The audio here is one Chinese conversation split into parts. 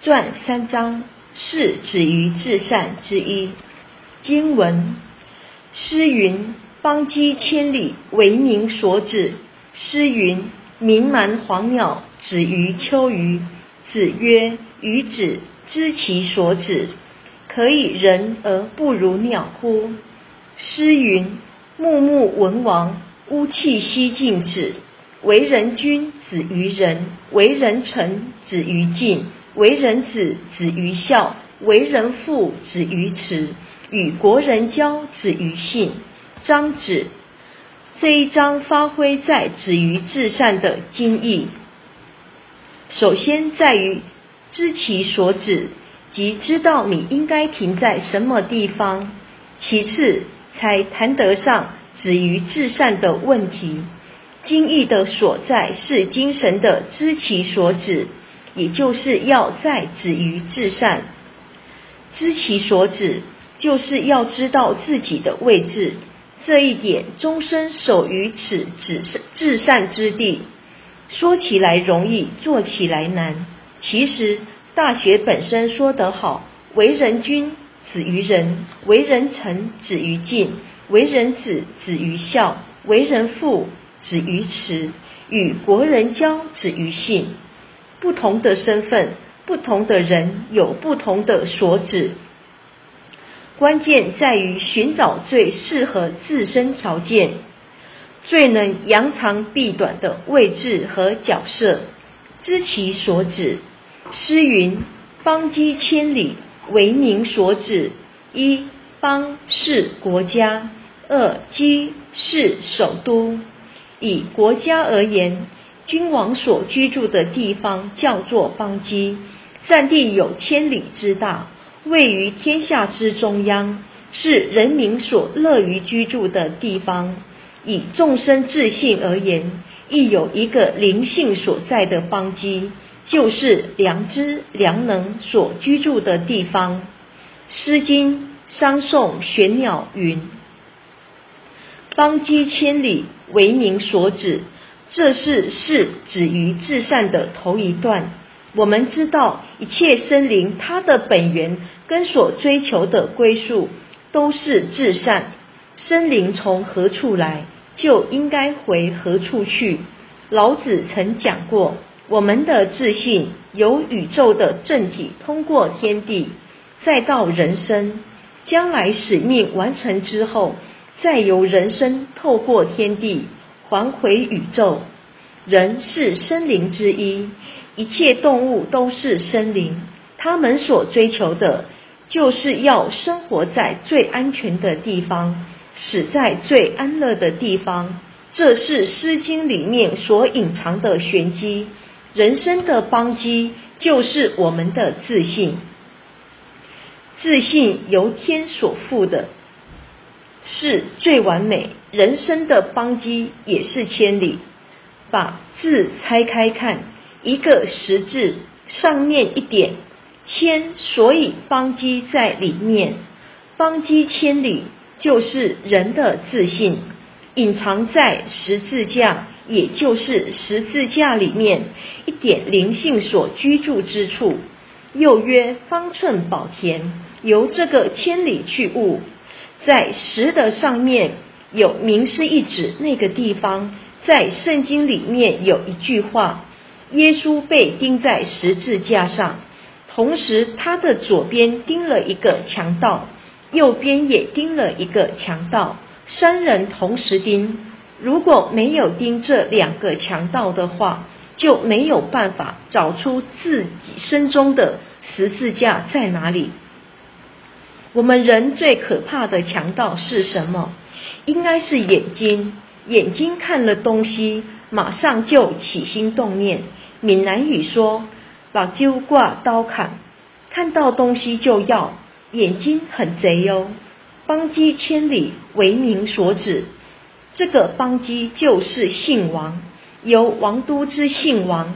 传三章是止于至善之一。经文诗云：“邦畿千里，为民所指。”诗云：“民蛮黄鸟，止于秋鱼。”子曰：“于止，知其所止，可以人而不如鸟乎？”诗云：“穆穆文王，乌气息尽止。”为人君，止于仁；为人臣，止于敬；为人子，止于孝；为人父，止于慈；与国人交，止于信。章子这一章发挥在止于至善的精义。首先在于知其所止，即知道你应该停在什么地方；其次才谈得上止于至善的问题。精义的所在是精神的知其所止，也就是要在止于至善。知其所止，就是要知道自己的位置。这一点，终身守于此至至善之地。说起来容易，做起来难。其实，《大学》本身说得好：“为人君，止于仁；为人臣，止于敬；为人子，止于孝；为人父。”止于慈，与国人交止于信。不同的身份，不同的人有不同的所指。关键在于寻找最适合自身条件、最能扬长避短的位置和角色，知其所指。诗云：“邦畿千里，为民所指。”一邦是国家，二畿是首都。以国家而言，君王所居住的地方叫做邦畿，占地有千里之大，位于天下之中央，是人民所乐于居住的地方。以众生自信而言，亦有一个灵性所在的邦畿，就是良知良能所居住的地方。《诗经·商颂·玄鸟》云：“邦畿千里。”为民所指，这是是止于至善的头一段。我们知道，一切生灵它的本源跟所追求的归宿都是至善。生灵从何处来，就应该回何处去。老子曾讲过，我们的自信由宇宙的正体通过天地，再到人生，将来使命完成之后。再由人生透过天地还回宇宙，人是生灵之一，一切动物都是生灵，他们所追求的，就是要生活在最安全的地方，死在最安乐的地方。这是《诗经》里面所隐藏的玄机。人生的邦基就是我们的自信，自信由天所赋的。是最完美人生的邦基，也是千里。把字拆开看，一个十字上面一点千，所以邦基在里面。邦基千里，就是人的自信，隐藏在十字架，也就是十字架里面一点灵性所居住之处。又曰方寸宝田，由这个千里去悟。在十的上面有名师一指那个地方，在圣经里面有一句话：耶稣被钉在十字架上，同时他的左边钉了一个强盗，右边也钉了一个强盗，三人同时钉。如果没有钉这两个强盗的话，就没有办法找出自己身中的十字架在哪里。我们人最可怕的强盗是什么？应该是眼睛。眼睛看了东西，马上就起心动念。闽南语说：“把揪挂刀砍，看到东西就要。”眼睛很贼哟。邦畿千里，为民所指。这个邦畿就是姓王，由王都之姓王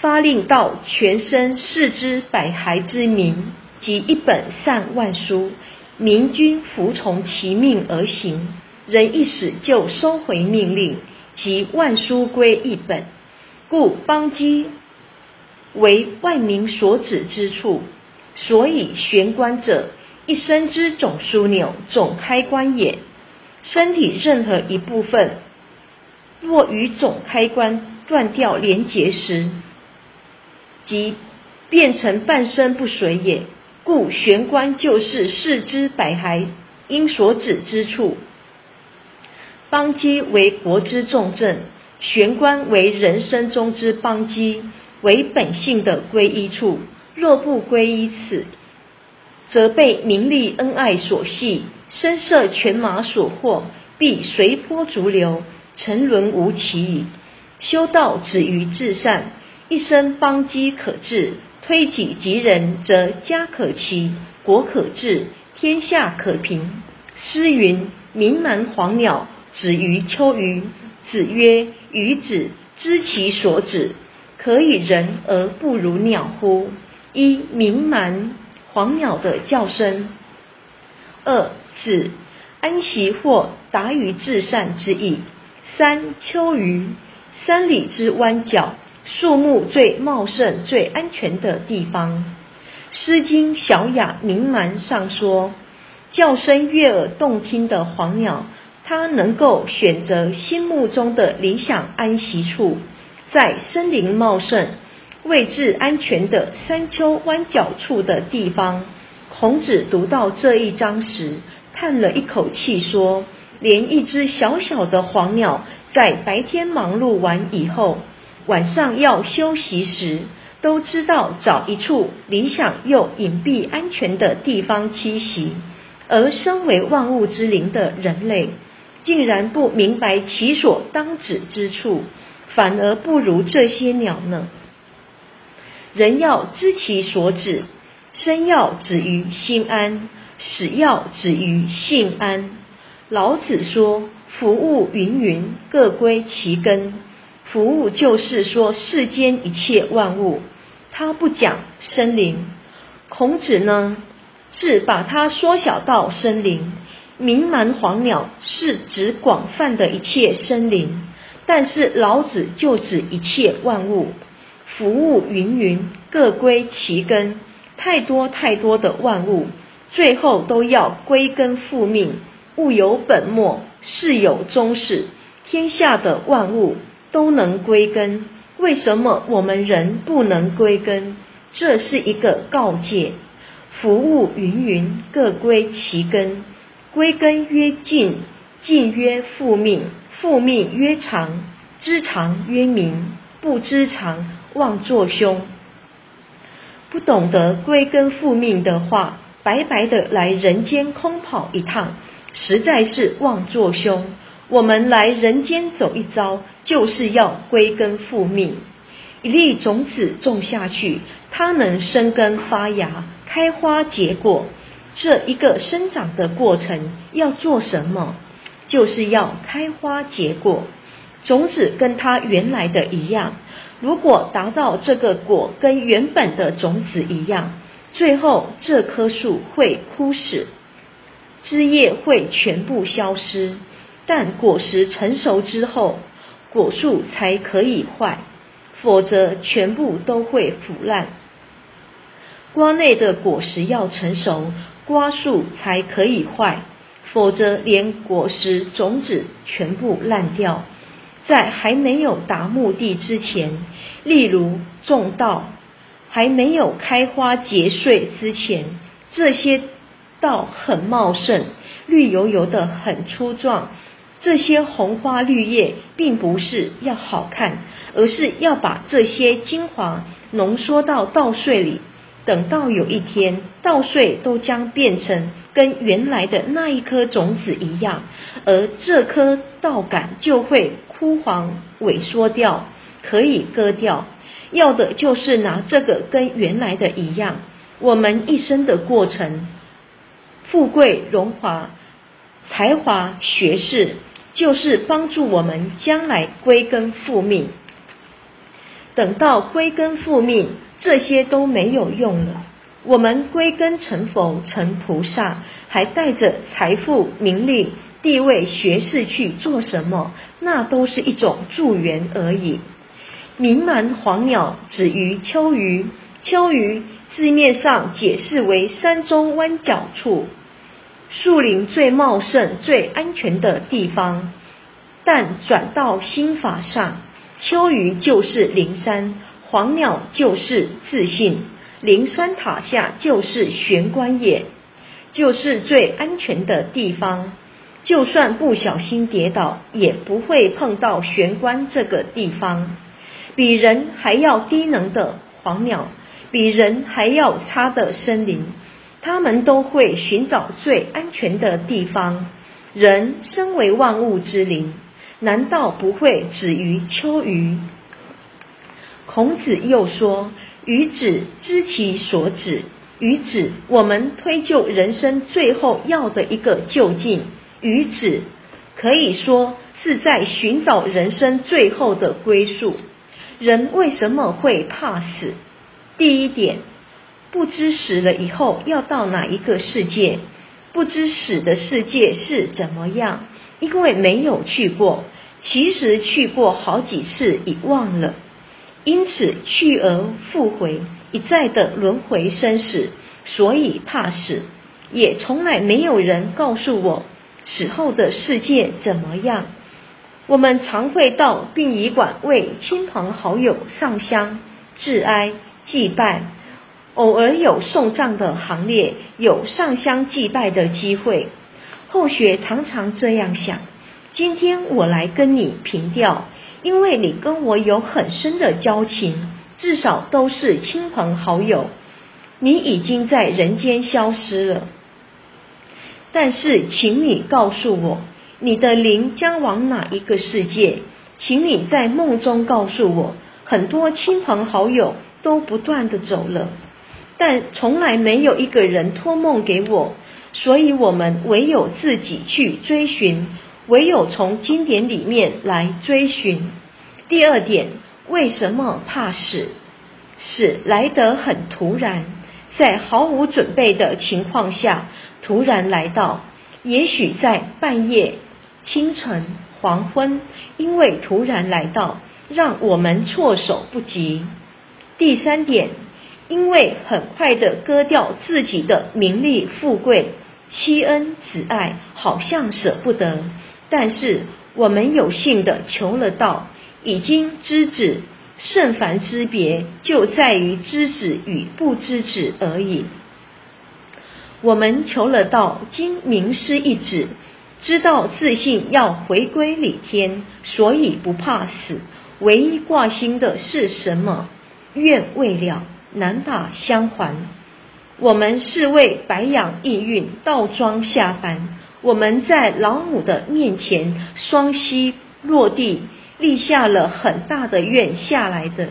发令到全身四肢百骸之民。即一本善万书，明君服从其命而行，人一死就收回命令，即万书归一本。故邦畿为万民所指之处。所以玄关者，一生之总枢纽、总开关也。身体任何一部分，若与总开关断掉连结时，即变成半身不遂也。故玄关就是四肢百骸因所指之处。邦基为国之重镇，玄关为人生中之邦基，为本性的归依处。若不归依此，则被名利恩爱所系，声色犬马所惑，必随波逐流，沉沦无期矣。修道止于至善，一生邦基可治，推己及人，则家可齐，国可治，天下可平。诗云：“名蛮黄鸟，止于秋鱼。”子曰：“鱼子知其所止，可以人而不如鸟乎？”一鸣蛮黄鸟的叫声。二子安息或达于至善之意。三秋鱼山里之弯角，树木最茂盛、最安全的地方。诗经小雅鸣蛮上说，叫声悦耳动听的黄鸟，它能够选择心目中的理想安息处，在森林茂盛。位置安全的山丘弯角处的地方，孔子读到这一章时，叹了一口气，说：“连一只小小的黄鸟，在白天忙碌完以后，晚上要休息时，都知道找一处理想又隐蔽安全的地方栖息。而身为万物之灵的人类，竟然不明白其所当止之处，反而不如这些鸟呢？”人要知其所止，生要止于心安，死要止于性安。老子说：“服务芸芸，各归其根。”服务就是说世间一切万物，他不讲生灵。孔子呢，是把它缩小到森林。鸣蛮黄鸟是指广泛的一切生灵，但是老子就指一切万物。服务芸芸，各归其根。太多太多的万物，最后都要归根复命。物有本末，事有终始。天下的万物都能归根，为什么我们人不能归根？这是一个告诫。服务芸芸，各归其根。归根曰尽，尽曰复命，复命曰长，知长曰明，不知长。妄作凶，不懂得归根复命的话，白白的来人间空跑一趟，实在是妄作凶。我们来人间走一遭，就是要归根复命。一粒种子种下去，它能生根发芽、开花结果。这一个生长的过程要做什么？就是要开花结果。种子跟它原来的一样。如果达到这个果跟原本的种子一样，最后这棵树会枯死，枝叶会全部消失。但果实成熟之后，果树才可以坏，否则全部都会腐烂。瓜内的果实要成熟，瓜树才可以坏，否则连果实种子全部烂掉。在还没有达目的之前，例如种稻，还没有开花结穗之前，这些稻很茂盛，绿油油的，很粗壮。这些红花绿叶，并不是要好看，而是要把这些精华浓缩到稻穗里。等到有一天，稻穗都将变成跟原来的那一颗种子一样，而这颗稻杆就会。枯黄萎缩掉，可以割掉。要的就是拿这个跟原来的一样。我们一生的过程，富贵荣华、才华学识，就是帮助我们将来归根复命。等到归根复命，这些都没有用了。我们归根成佛、成菩萨，还带着财富、名利。地位、学士去做什么？那都是一种助缘而已。名满黄鸟，止于秋鱼。秋鱼字面上解释为山中弯角处，树林最茂盛、最安全的地方。但转到心法上，秋雨就是灵山，黄鸟就是自信，灵山塔下就是玄关也，就是最安全的地方。就算不小心跌倒，也不会碰到玄关这个地方。比人还要低能的黄鸟，比人还要差的森林，他们都会寻找最安全的地方。人身为万物之灵。难道不会止于秋鱼？孔子又说：“予子知其所止。”予子，我们推究人生最后要的一个究竟。予子，可以说是在寻找人生最后的归宿。人为什么会怕死？第一点，不知死了以后要到哪一个世界，不知死的世界是怎么样。因为没有去过，其实去过好几次已忘了，因此去而复回，一再的轮回生死，所以怕死。也从来没有人告诉我死后的世界怎么样。我们常会到殡仪馆为亲朋好友上香、致哀、祭拜，偶尔有送葬的行列，有上香祭拜的机会。后学常常这样想：今天我来跟你平调，因为你跟我有很深的交情，至少都是亲朋好友。你已经在人间消失了，但是，请你告诉我，你的灵将往哪一个世界？请你在梦中告诉我。很多亲朋好友都不断的走了，但从来没有一个人托梦给我。所以我们唯有自己去追寻，唯有从经典里面来追寻。第二点，为什么怕死？死来得很突然，在毫无准备的情况下突然来到，也许在半夜、清晨、黄昏，因为突然来到，让我们措手不及。第三点。因为很快的割掉自己的名利富贵、妻恩子爱，好像舍不得。但是我们有幸的求了道，已经知止。圣凡之别，就在于知止与不知止而已。我们求了道，经名师一指，知道自信要回归理天，所以不怕死。唯一挂心的是什么？愿未了。难把相还。我们是为白养意运倒装下凡。我们在老母的面前双膝落地，立下了很大的愿下来的。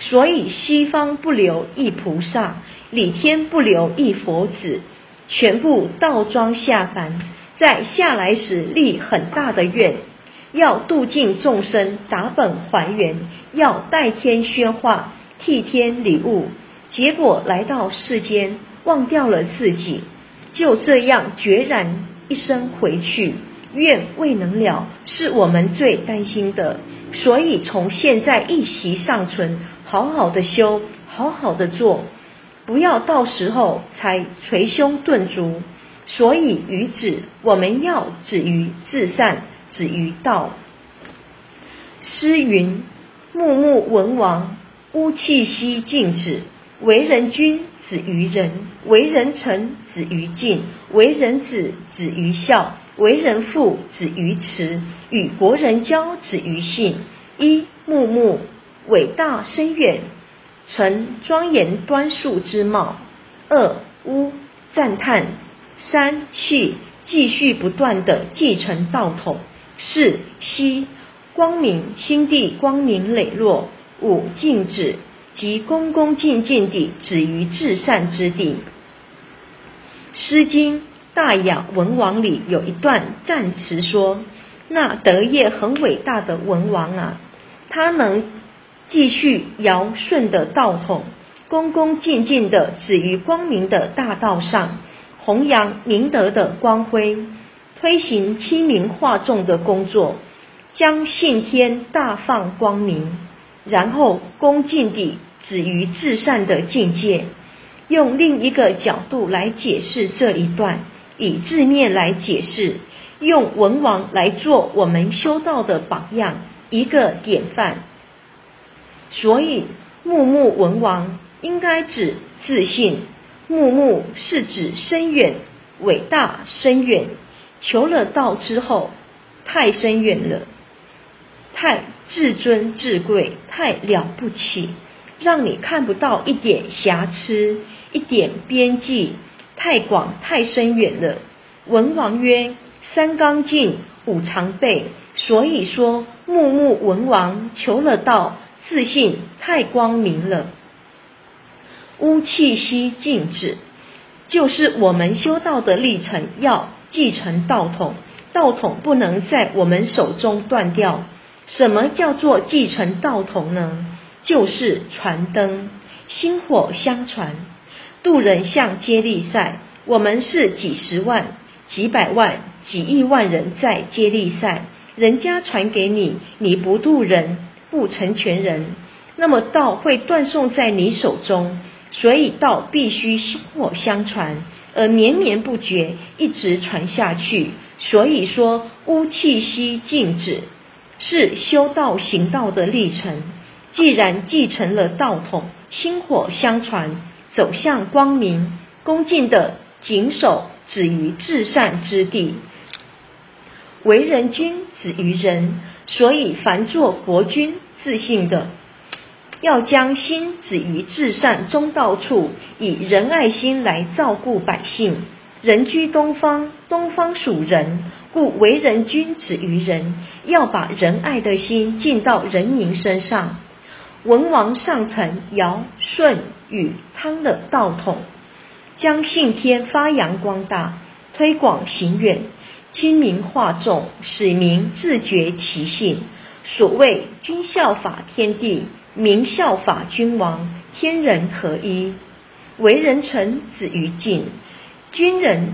所以西方不留一菩萨，里天不留一佛子，全部倒装下凡，在下来时立很大的愿，要度尽众生，打本还原，要代天宣化。替天礼物，结果来到世间，忘掉了自己，就这样决然一生回去，愿未能了，是我们最担心的。所以从现在一息尚存，好好的修，好好的做，不要到时候才捶胸顿足。所以于止，我们要止于至善，止于道。诗云：木木文王。乌气息静止，为人君止于仁，为人臣止于敬，为人子止于孝，为人父止于慈，与国人交止于信。一木木伟大深远，成庄严端肃之貌；二乌赞叹；三气继续不断的继承道统；四息光明心地光明磊落。五静止，即恭恭敬敬地止于至善之地。《诗经·大雅·文王》里有一段赞词说：“那德业很伟大的文王啊，他能继续尧舜的道统，恭恭敬敬地止于光明的大道上，弘扬明德的光辉，推行亲民化众的工作，将信天大放光明。”然后恭敬地止于至善的境界。用另一个角度来解释这一段，以字面来解释，用文王来做我们修道的榜样，一个典范。所以木木文王应该指自信，木木是指深远、伟大、深远。求了道之后，太深远了，太至尊至贵，太了不起，让你看不到一点瑕疵。一点边际太广太深远了。文王曰：“三纲尽，五常备。”所以说，木木文王求了道，自信太光明了。乌气息静止，就是我们修道的历程，要继承道统，道统不能在我们手中断掉。什么叫做继承道统呢？就是传灯，薪火相传。渡人像接力赛，我们是几十万、几百万、几亿万人在接力赛，人家传给你，你不渡人，不成全人，那么道会断送在你手中。所以道必须薪火相传，而绵绵不绝，一直传下去。所以说，乌气息静止，是修道行道的历程。既然继承了道统，薪火相传。走向光明，恭敬的谨守止于至善之地。为人君子于人，所以凡做国君，自信的要将心止于至善中道处，以仁爱心来照顾百姓。人居东方，东方属人，故为人君子于人，要把仁爱的心尽到人民身上。文王上承尧、舜、禹、汤的道统，将信天发扬光大，推广行远，亲民化众，使民自觉其性。所谓君效法天地，民效法君王，天人合一。为人臣子于敬，君人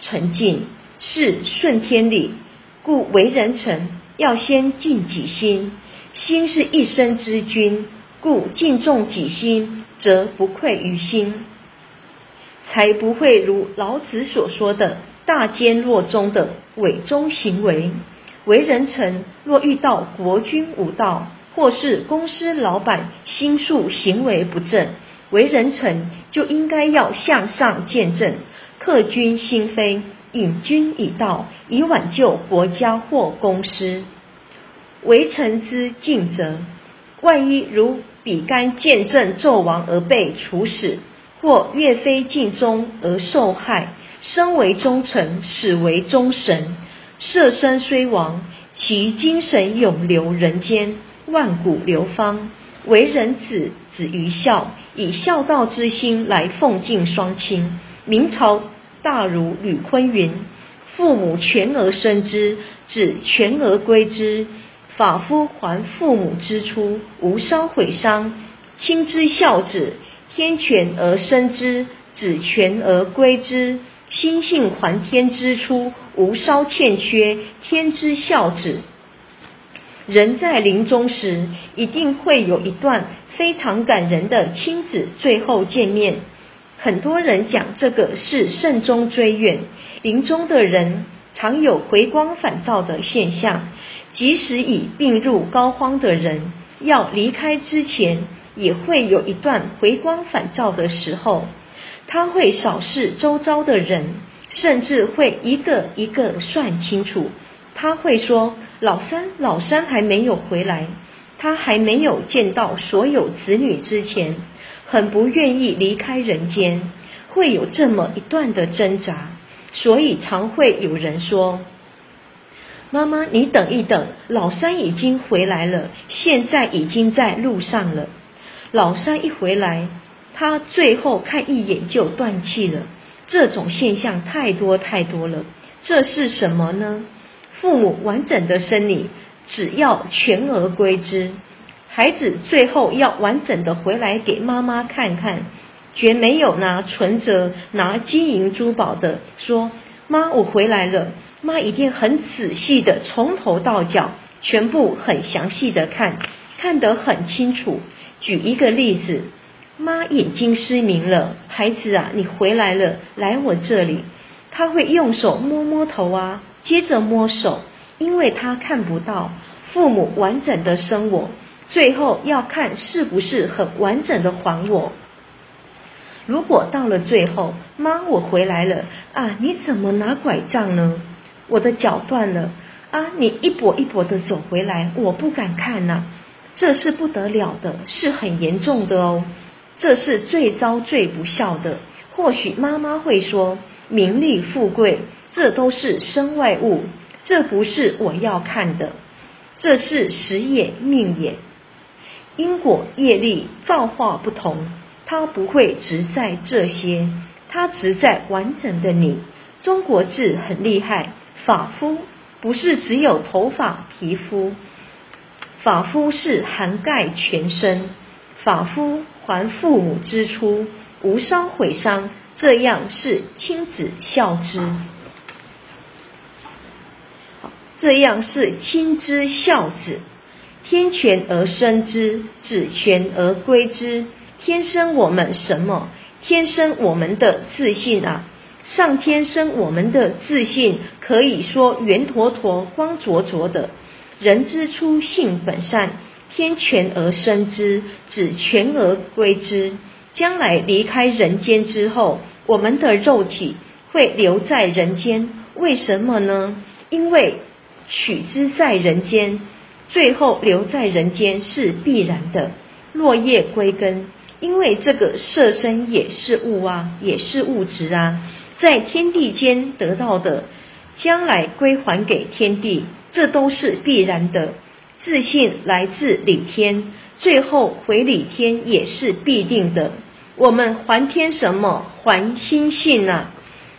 臣敬是顺天理，故为人臣要先敬己心。心是一生之君，故敬重己心，则不愧于心，才不会如老子所说的大奸若忠的伪忠行为。为人臣若遇到国君无道，或是公司老板心术行为不正，为人臣就应该要向上见正，克君心非，引君以道，以挽救国家或公司。为臣之尽责，万一如比干见证纣王而被处死，或岳飞尽忠而受害，身为忠臣，死为忠臣，舍身虽亡，其精神永留人间，万古流芳。为人子，子于孝，以孝道之心来奉敬双亲。明朝大儒吕坤云：“父母全额生之，子全额归之。”法夫还父母之初，无稍毁伤；亲之孝子，天全而生之，子全而归之。心性还天之初，无稍欠缺，天之孝子。人在临终时，一定会有一段非常感人的亲子最后见面。很多人讲这个是慎终追远，临终的人常有回光返照的现象。即使已病入膏肓的人，要离开之前，也会有一段回光返照的时候。他会扫视周遭的人，甚至会一个一个算清楚。他会说：“老三，老三还没有回来，他还没有见到所有子女之前，很不愿意离开人间。”会有这么一段的挣扎，所以常会有人说。妈妈，你等一等，老三已经回来了，现在已经在路上了。老三一回来，他最后看一眼就断气了。这种现象太多太多了。这是什么呢？父母完整的生理，只要全额归之。孩子最后要完整的回来给妈妈看看，绝没有拿存折、拿金银珠宝的说：“妈，我回来了。”妈一定很仔细的从头到脚，全部很详细的看，看得很清楚。举一个例子，妈眼睛失明了，孩子啊，你回来了，来我这里。他会用手摸摸头啊，接着摸手，因为他看不到。父母完整的生我，最后要看是不是很完整的还我。如果到了最后，妈，我回来了啊，你怎么拿拐杖呢？我的脚断了啊，你一跛一跛的走回来，我不敢看呐。这是不得了的，是很严重的哦。这是最糟最不孝的。或许妈妈会说，名利富贵，这都是身外物，这不是我要看的。这是时也命也，因果业力造化不同，它不会只在这些，它只在完整的你。中国字很厉害，法夫不是只有头发皮肤。法夫是涵盖全身，法夫还父母之初，无伤毁伤，这样是亲子孝之。这样是亲之孝子。天权而生之，子权而归之。天生我们什么？天生我们的自信啊！上天生我们的自信，可以说圆坨坨、光灼灼的。人之初，性本善，天权而生之，子权而归之。将来离开人间之后，我们的肉体会留在人间，为什么呢？因为取之在人间，最后留在人间是必然的。落叶归根，因为这个色身也是物啊，也是物质啊，在天地间得到的，将来归还给天地。这都是必然的，自信来自理天，最后回理天也是必定的。我们还天什么？还心性啊！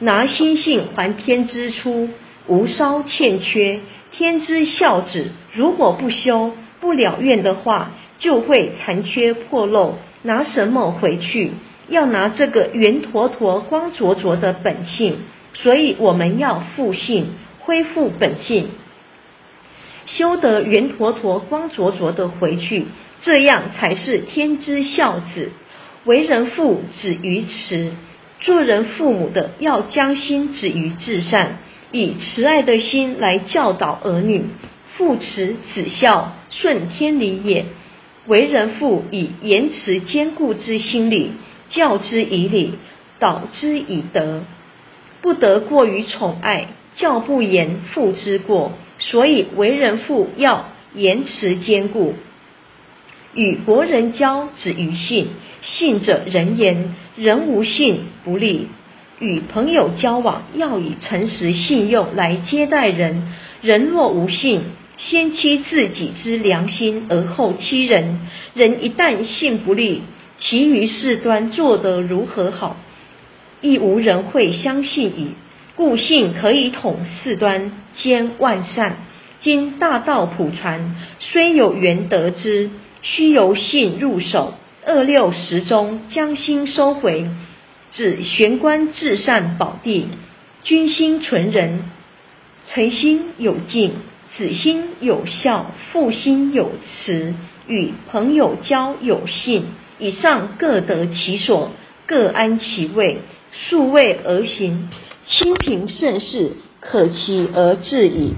拿心性还天之初，无稍欠缺。天之孝子，如果不修不了愿的话，就会残缺破漏。拿什么回去？要拿这个圆坨坨、光灼灼的本性。所以我们要复性，恢复本性。修得圆坨坨、光灼灼的回去，这样才是天之孝子。为人父止于慈，做人父母的要将心止于至善，以慈爱的心来教导儿女。父慈子孝，顺天理也。为人父以严慈坚固之心理，教之以礼，导之以德，不得过于宠爱。教不严，父之过。所以为人父要严持坚固，与国人交止于信，信者人言，人无信不立。与朋友交往要以诚实信用来接待人，人若无信，先欺自己之良心而后欺人。人一旦信不立，其余事端做得如何好，亦无人会相信矣。故信可以统四端，兼万善。今大道普传，虽有缘得之，须由信入手。二六时中，将心收回，指玄关至善宝地。君心存仁，诚心有敬，子心有孝，父心有慈，与朋友交有信。以上各得其所，各安其位，数位而行。清平盛世，可期而至矣。